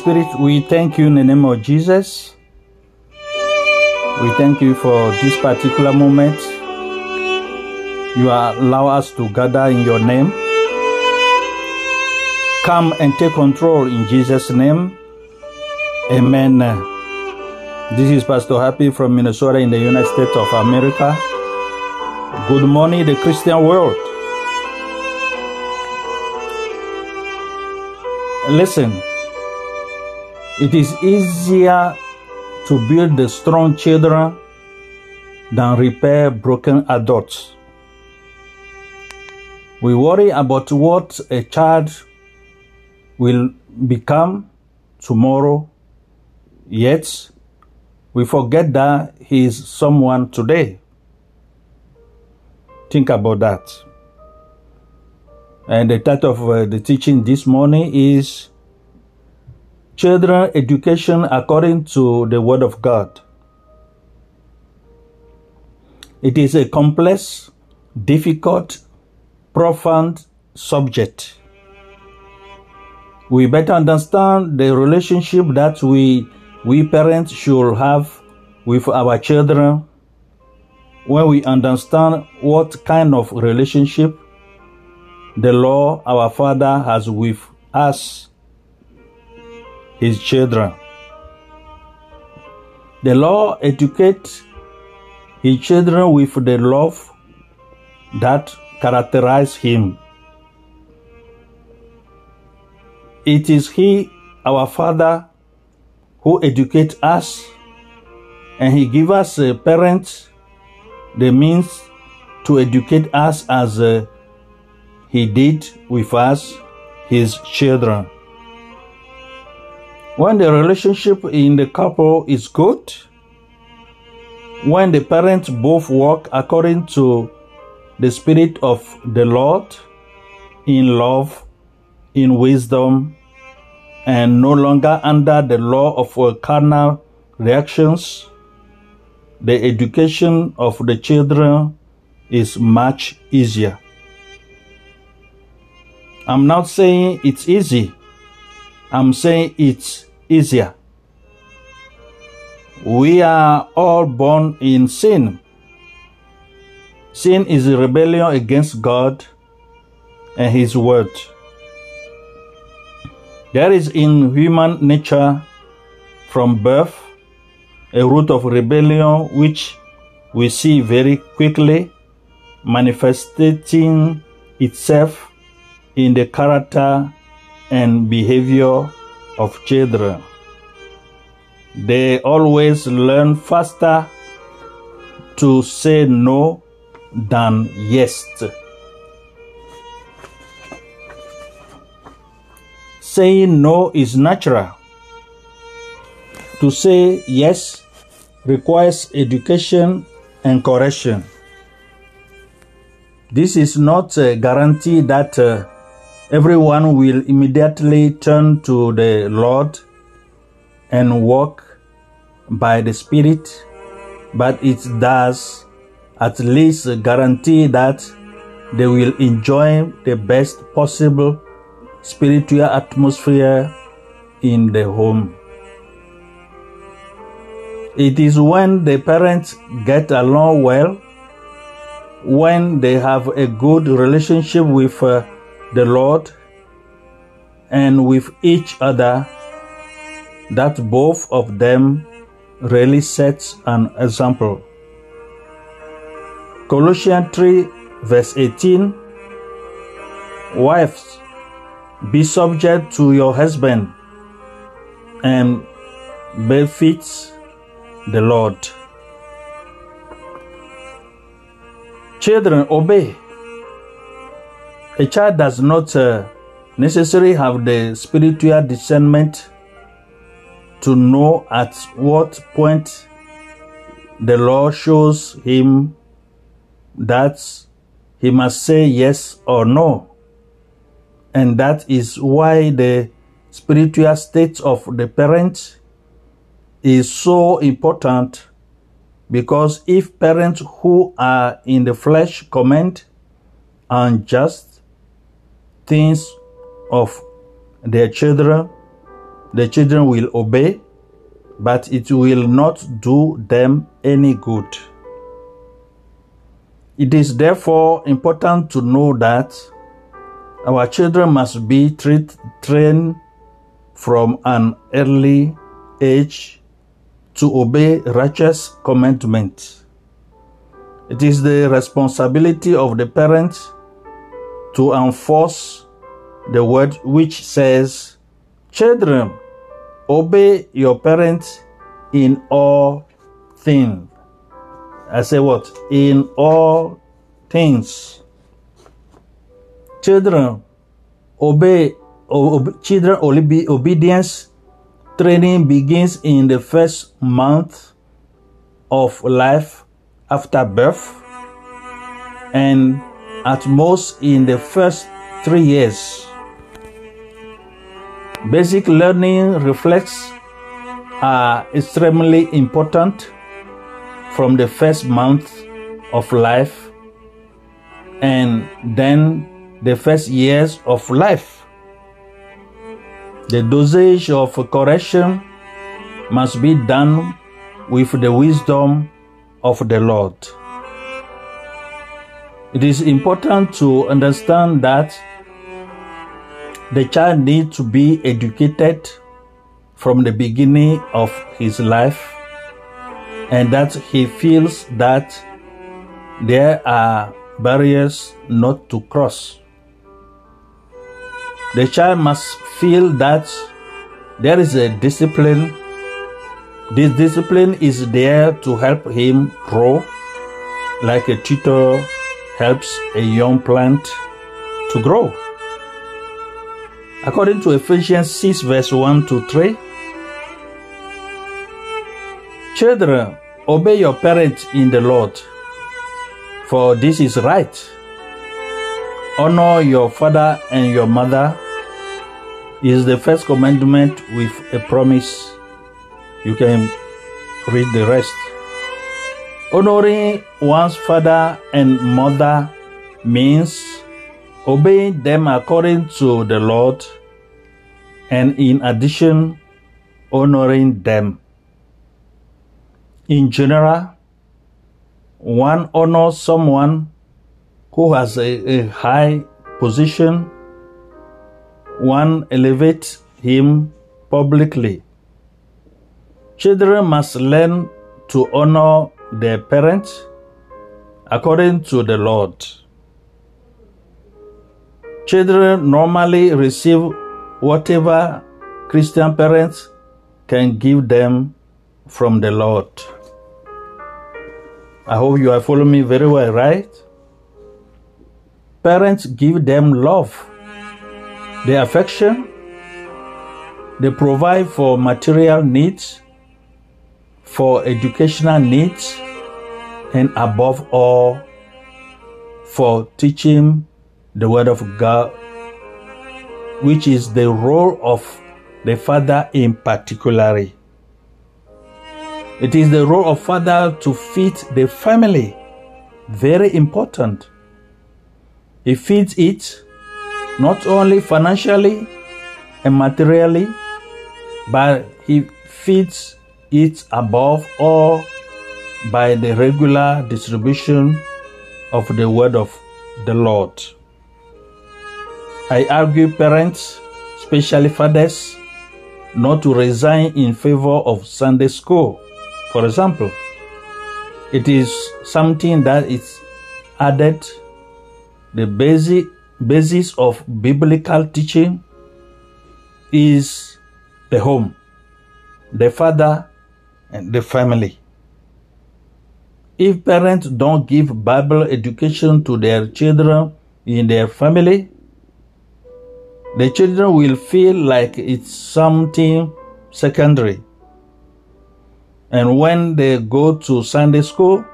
Spirit, we thank you in the name of Jesus. We thank you for this particular moment. You allow us to gather in your name. Come and take control in Jesus' name. Amen. This is Pastor Happy from Minnesota in the United States of America. Good morning, the Christian world. Listen, it is easier to build the strong children than repair broken adults. We worry about what a child will become tomorrow, yet we forget that he is someone today. Think about that. And the title of uh, the teaching this morning is Children Education According to the Word of God. It is a complex, difficult, profound subject. We better understand the relationship that we, we parents should have with our children when we understand what kind of relationship the Lord our Father has with us, His children. The Lord educates His children with the love that characterizes Him. It is He, our Father, who educates us, and He gives us uh, parents the means to educate us as uh, he did with us, his children. When the relationship in the couple is good, when the parents both walk according to the Spirit of the Lord, in love, in wisdom, and no longer under the law of carnal reactions, the education of the children is much easier. I'm not saying it's easy. I'm saying it's easier. We are all born in sin. Sin is a rebellion against God and His Word. There is in human nature from birth a root of rebellion which we see very quickly manifesting itself in the character and behavior of children. They always learn faster to say no than yes. Saying no is natural. To say yes requires education and correction. This is not a guarantee that uh, everyone will immediately turn to the Lord and walk by the Spirit, but it does at least guarantee that they will enjoy the best possible spiritual atmosphere in the home. It is when the parents get along well, when they have a good relationship with uh, the Lord and with each other that both of them really sets an example. Colossians 3 verse 18 Wives, be subject to your husband and befits the Lord. Children, obey a child does not uh, necessarily have the spiritual discernment to know at what point the Lord shows him that he must say yes or no. And that is why the spiritual state of the parent is so important because if parents who are in the flesh comment unjust things of their children, the children will obey, but it will not do them any good. It is therefore important to know that our children must be treat, trained from an early age to obey righteous commandments. It is the responsibility of the parents to enforce the word which says, Children, obey your parents in all things. I say what? In all things. Children, obey, ob- children, obe- obedience training begins in the first month of life after birth and at most in the first three years. Basic learning reflects are extremely important from the first month of life and then the first years of life. The dosage of correction must be done with the wisdom of the Lord. It is important to understand that the child needs to be educated from the beginning of his life and that he feels that there are barriers not to cross. The child must feel that there is a discipline. This discipline is there to help him grow, like a tutor helps a young plant to grow. According to Ephesians 6, verse 1 to 3, Children, obey your parents in the Lord, for this is right. Honor your father and your mother is the first commandment with a promise. You can read the rest. Honoring one's father and mother means obeying them according to the Lord and in addition, honoring them. In general, one honors someone who has a, a high position, one elevates him publicly. Children must learn to honor their parents according to the Lord. Children normally receive whatever Christian parents can give them from the Lord. I hope you are following me very well, right? Parents give them love, their affection, they provide for material needs, for educational needs, and above all, for teaching the Word of God, which is the role of the father in particular. It is the role of father to feed the family. Very important. He feeds it not only financially and materially, but he feeds it above all by the regular distribution of the word of the Lord. I argue parents, especially fathers, not to resign in favor of Sunday school. For example, it is something that is added the basic basis of biblical teaching is the home, the father, the family. If parents don't give Bible education to their children in their family, the children will feel like it's something secondary. And when they go to Sunday school,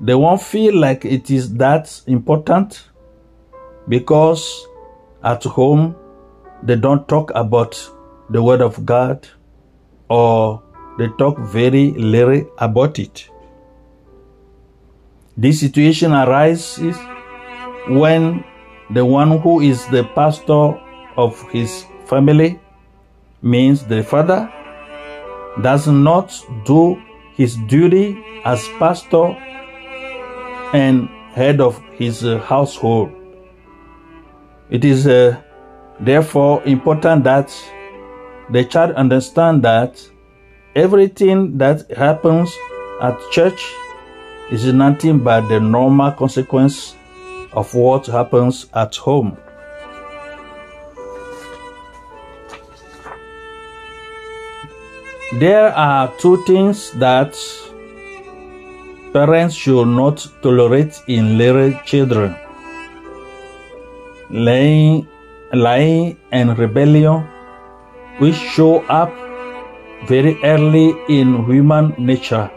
they won't feel like it is that important because at home they don't talk about the Word of God or they talk very little about it. This situation arises when the one who is the pastor of his family means the father does not do his duty as pastor and head of his household. It is uh, therefore important that the child understand that everything that happens at church is nothing but the normal consequence of what happens at home. There are two things that parents should not tolerate in little children lying, lying and rebellion, which show up very early in human nature,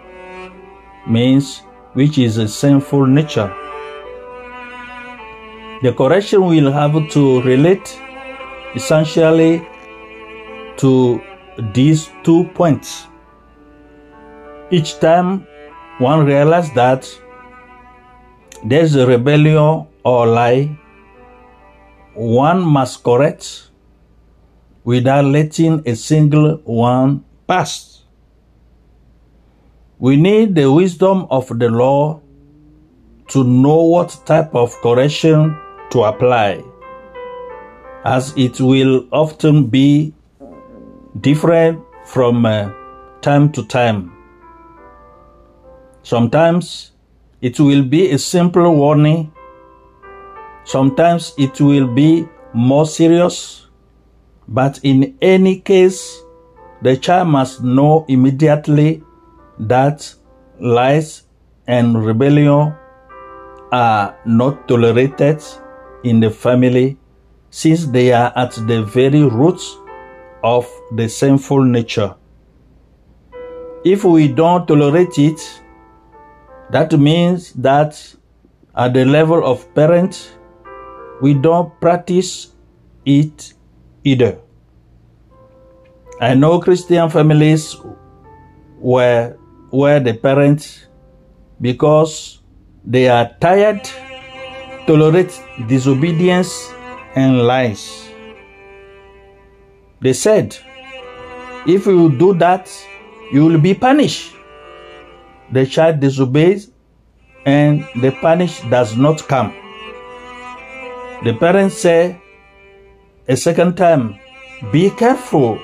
means which is a sinful nature. The correction will have to relate essentially to these two points. Each time one realizes that there's a rebellion or lie, one must correct without letting a single one pass. We need the wisdom of the law to know what type of correction to apply, as it will often be different from uh, time to time. Sometimes it will be a simple warning, sometimes it will be more serious, but in any case, the child must know immediately that lies and rebellion are not tolerated in the family since they are at the very roots of the sinful nature. If we don't tolerate it, that means that at the level of parents, we don't practice it either. I know Christian families where where the parents because they are tired tolerate disobedience and lies they said, If you do that, you will be punished. The child disobeys and the punish does not come. The parents say a second time, Be careful.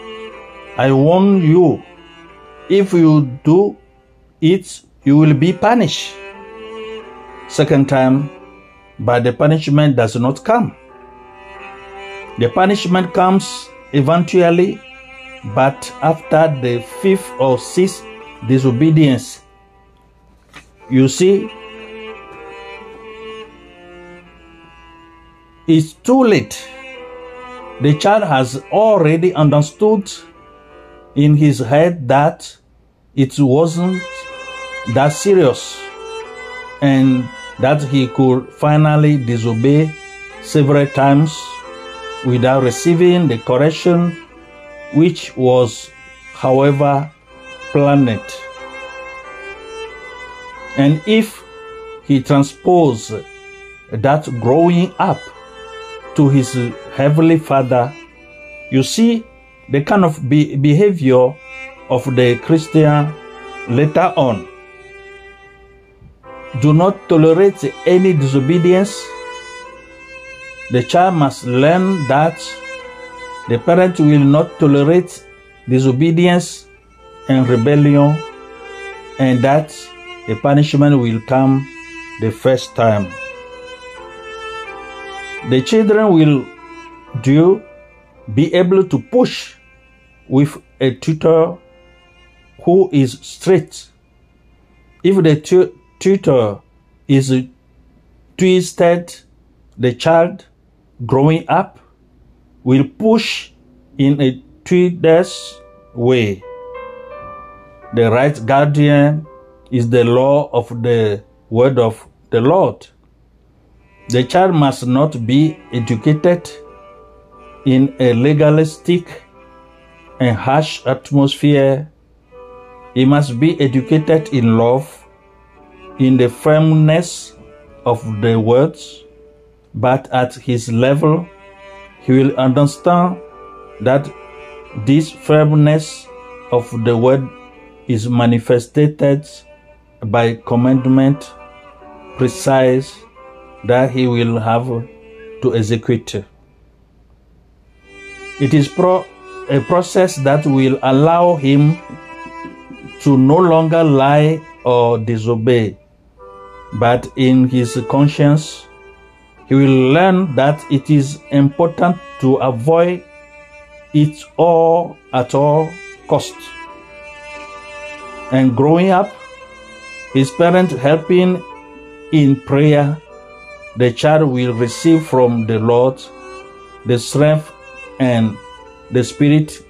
I warn you. If you do it, you will be punished. Second time, but the punishment does not come. The punishment comes eventually, but after the fifth or sixth disobedience, you see, it's too late. The child has already understood in his head that it wasn't that serious and that he could finally disobey several times without receiving the correction which was, however, planned. And if he transposed that growing up to his heavenly father, you see the kind of be- behavior of the Christian later on. Do not tolerate any disobedience the child must learn that the parent will not tolerate disobedience and rebellion, and that the punishment will come the first time. The children will do be able to push with a tutor who is strict. If the tutor is twisted, the child growing up will push in a twisted way. The right guardian is the law of the word of the Lord. The child must not be educated in a legalistic and harsh atmosphere. He must be educated in love, in the firmness of the words, but at his level, he will understand that This firmness of the word is manifested by commandment precise that he will have to execute. It is pro- a process that will allow him to no longer lie or disobey, but in his conscience, he will learn that it is important to avoid it all at all costs. And growing up, his parents helping in prayer, the child will receive from the Lord the strength and the spirit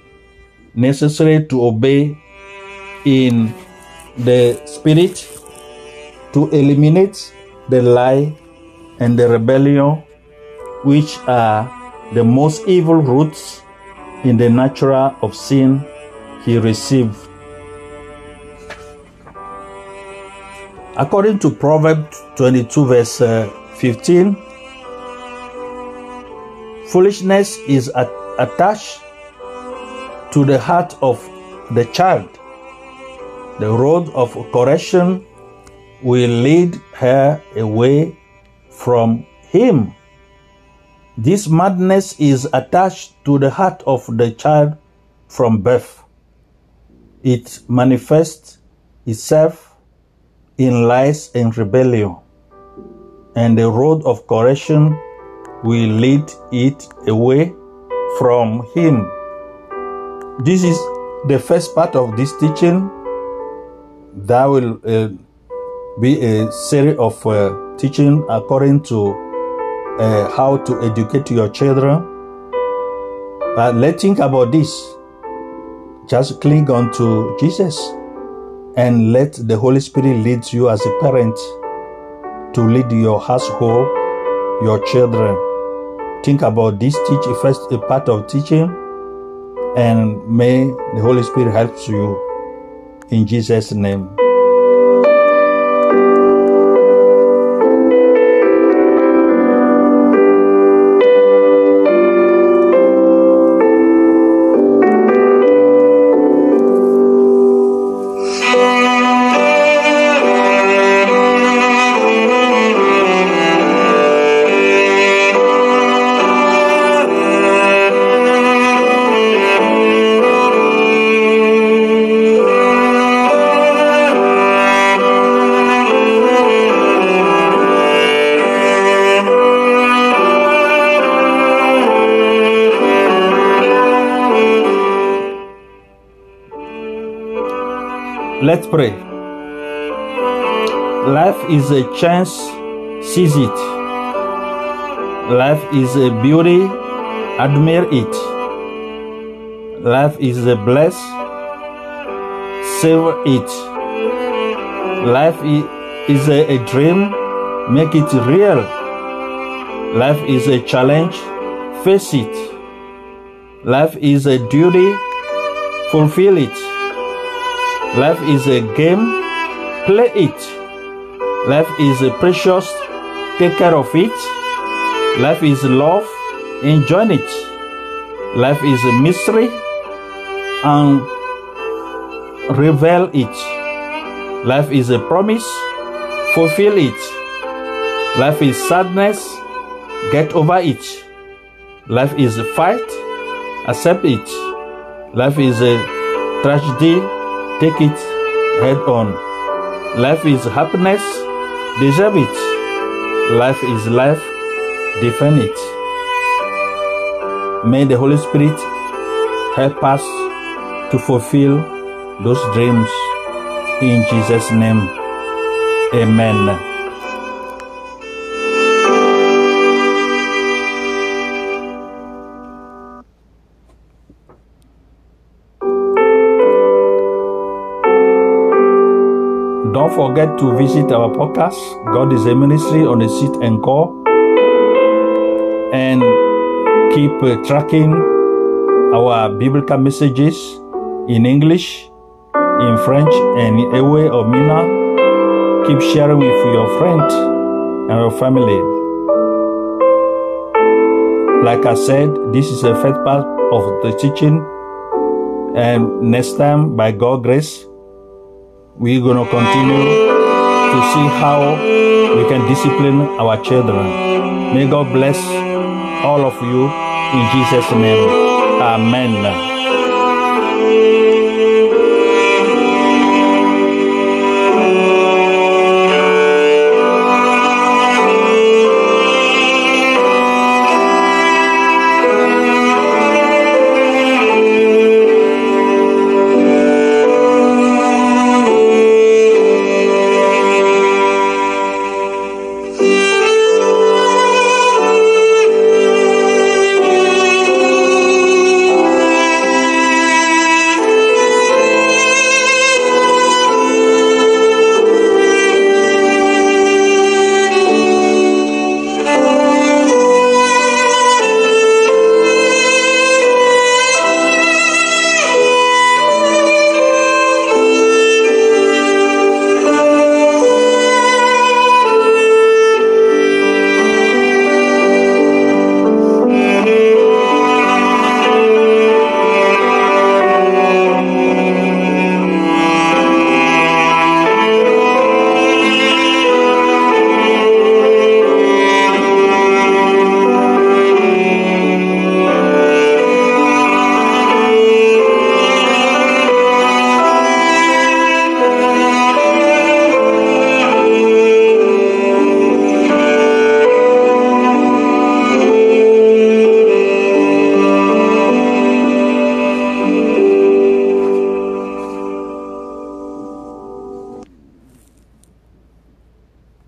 necessary to obey in the spirit to eliminate the lie and the rebellion, which are the most evil roots in the natural of sin he received. According to Proverbs 22, verse uh, 15, foolishness is attached to the heart of the child. The road of correction will lead her away from him. This madness is attached to the heart of the child from birth. It manifests itself in lies and rebellion, and the road of correction will lead it away from him. This is the first part of this teaching. That will uh, be a series of uh, teaching according to uh, how to educate your children. But let's think about this. Just cling on to Jesus and let the Holy Spirit lead you as a parent to lead your household, your children. Think about this teach first a part of teaching and may the Holy Spirit help you in Jesus' name. Let's pray. Life is a chance, seize it. Life is a beauty, admire it. Life is a bless, savor it. Life is a, a dream, make it real. Life is a challenge, face it. Life is a duty, fulfill it. Life is a game, play it. Life is a precious, take care of it. Life is love, enjoy it. Life is a mystery, and reveal it. Life is a promise, fulfill it. Life is sadness, get over it. Life is a fight, accept it. Life is a tragedy, Take it head on. Life is happiness. Deserve it. Life is life. Defend it. May the Holy Spirit help us to fulfill those dreams. In Jesus' name, Amen. Don't forget to visit our podcast, God is Able Ministry on the Seat and Call, and keep uh, tracking our biblical messages in English, in French, and in Ewe or Mina. Keep sharing with your friends and your family. Like I said, this is the first part of the teaching. And next time, by God's grace, we're going to continue to see how we can discipline our children. May God bless all of you in Jesus' name. Amen.